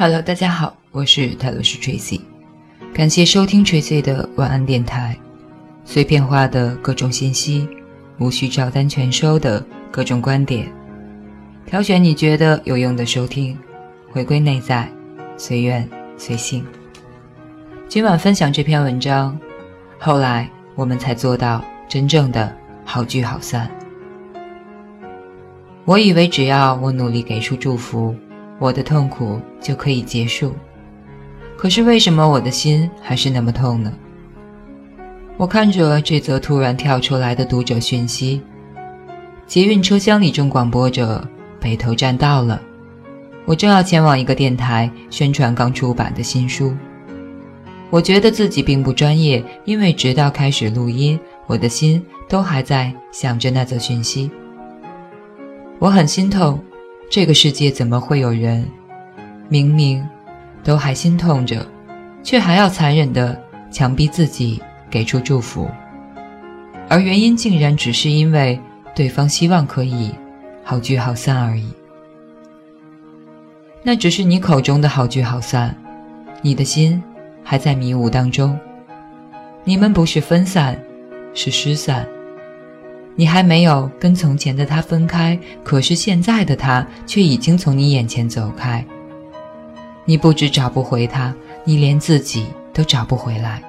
Hello，大家好，我是泰罗斯 Tracy，感谢收听 Tracy 的晚安电台，碎片化的各种信息，无需照单全收的各种观点，挑选你觉得有用的收听，回归内在，随缘随性。今晚分享这篇文章，后来我们才做到真正的好聚好散。我以为只要我努力给出祝福。我的痛苦就可以结束，可是为什么我的心还是那么痛呢？我看着这则突然跳出来的读者讯息，捷运车厢里正广播着北头站到了，我正要前往一个电台宣传刚出版的新书。我觉得自己并不专业，因为直到开始录音，我的心都还在想着那则讯息。我很心痛。这个世界怎么会有人，明明都还心痛着，却还要残忍的强逼自己给出祝福？而原因竟然只是因为对方希望可以好聚好散而已。那只是你口中的好聚好散，你的心还在迷雾当中。你们不是分散，是失散。你还没有跟从前的他分开，可是现在的他却已经从你眼前走开。你不止找不回他，你连自己都找不回来。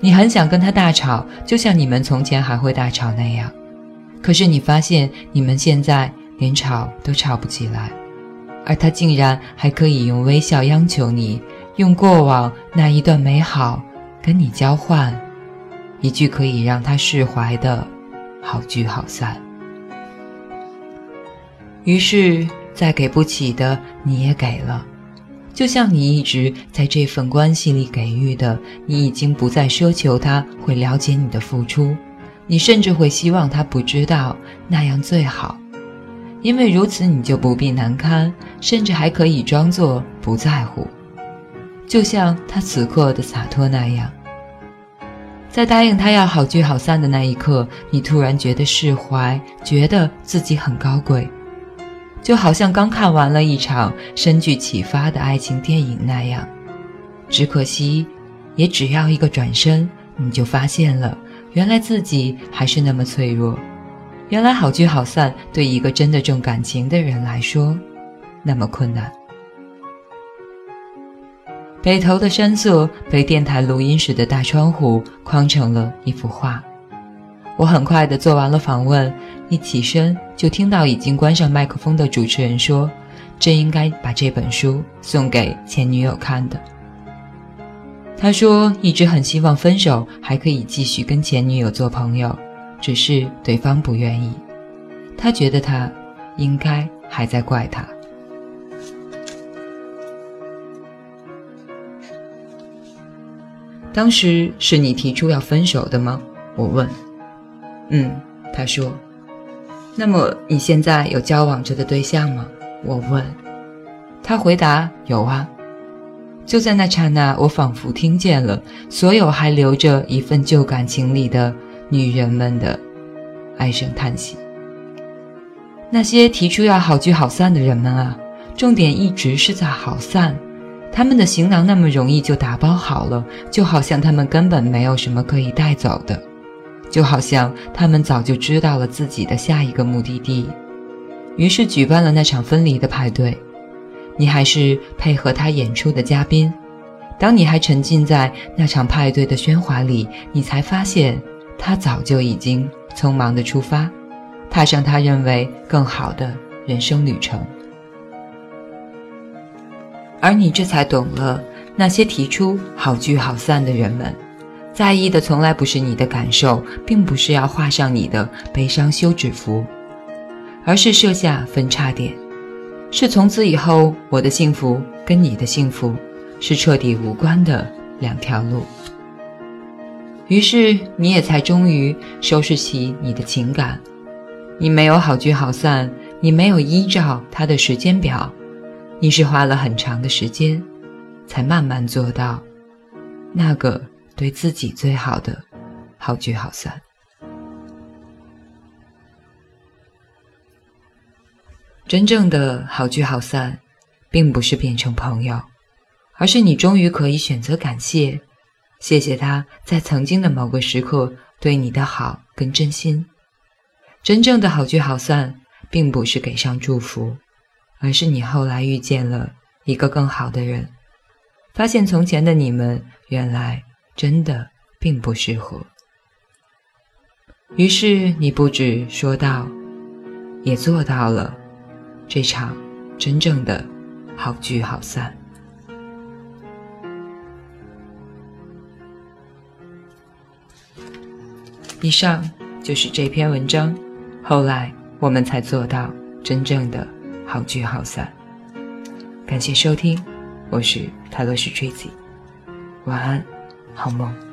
你很想跟他大吵，就像你们从前还会大吵那样，可是你发现你们现在连吵都吵不起来，而他竟然还可以用微笑央求你，用过往那一段美好跟你交换。一句可以让他释怀的“好聚好散”，于是再给不起的你也给了，就像你一直在这份关系里给予的，你已经不再奢求他会了解你的付出，你甚至会希望他不知道，那样最好，因为如此你就不必难堪，甚至还可以装作不在乎，就像他此刻的洒脱那样。在答应他要好聚好散的那一刻，你突然觉得释怀，觉得自己很高贵，就好像刚看完了一场深具启发的爱情电影那样。只可惜，也只要一个转身，你就发现了，原来自己还是那么脆弱。原来好聚好散对一个真的重感情的人来说，那么困难。北头的山色被电台录音室的大窗户框成了一幅画。我很快地做完了访问，一起身就听到已经关上麦克风的主持人说：“真应该把这本书送给前女友看的。”他说一直很希望分手还可以继续跟前女友做朋友，只是对方不愿意。他觉得他应该还在怪他。当时是你提出要分手的吗？我问。嗯，他说。那么你现在有交往着的对象吗？我问。他回答有啊。就在那刹那，我仿佛听见了所有还留着一份旧感情里的女人们的唉声叹息。那些提出要好聚好散的人们啊，重点一直是在好散。他们的行囊那么容易就打包好了，就好像他们根本没有什么可以带走的，就好像他们早就知道了自己的下一个目的地，于是举办了那场分离的派对。你还是配合他演出的嘉宾。当你还沉浸在那场派对的喧哗里，你才发现他早就已经匆忙地出发，踏上他认为更好的人生旅程。而你这才懂了，那些提出好聚好散的人们，在意的从来不是你的感受，并不是要画上你的悲伤休止符，而是设下分叉点，是从此以后我的幸福跟你的幸福是彻底无关的两条路。于是你也才终于收拾起你的情感，你没有好聚好散，你没有依照他的时间表。你是花了很长的时间，才慢慢做到那个对自己最好的好聚好散。真正的好聚好散，并不是变成朋友，而是你终于可以选择感谢，谢谢他在曾经的某个时刻对你的好跟真心。真正的好聚好散，并不是给上祝福，而是你后来遇见了一个更好的人，发现从前的你们原来真的并不适合。于是你不止说到，也做到了这场真正的好聚好散。以上就是这篇文章。后来我们才做到真正的好聚好散。感谢收听，我是泰勒斯 Tracy，晚安，好梦。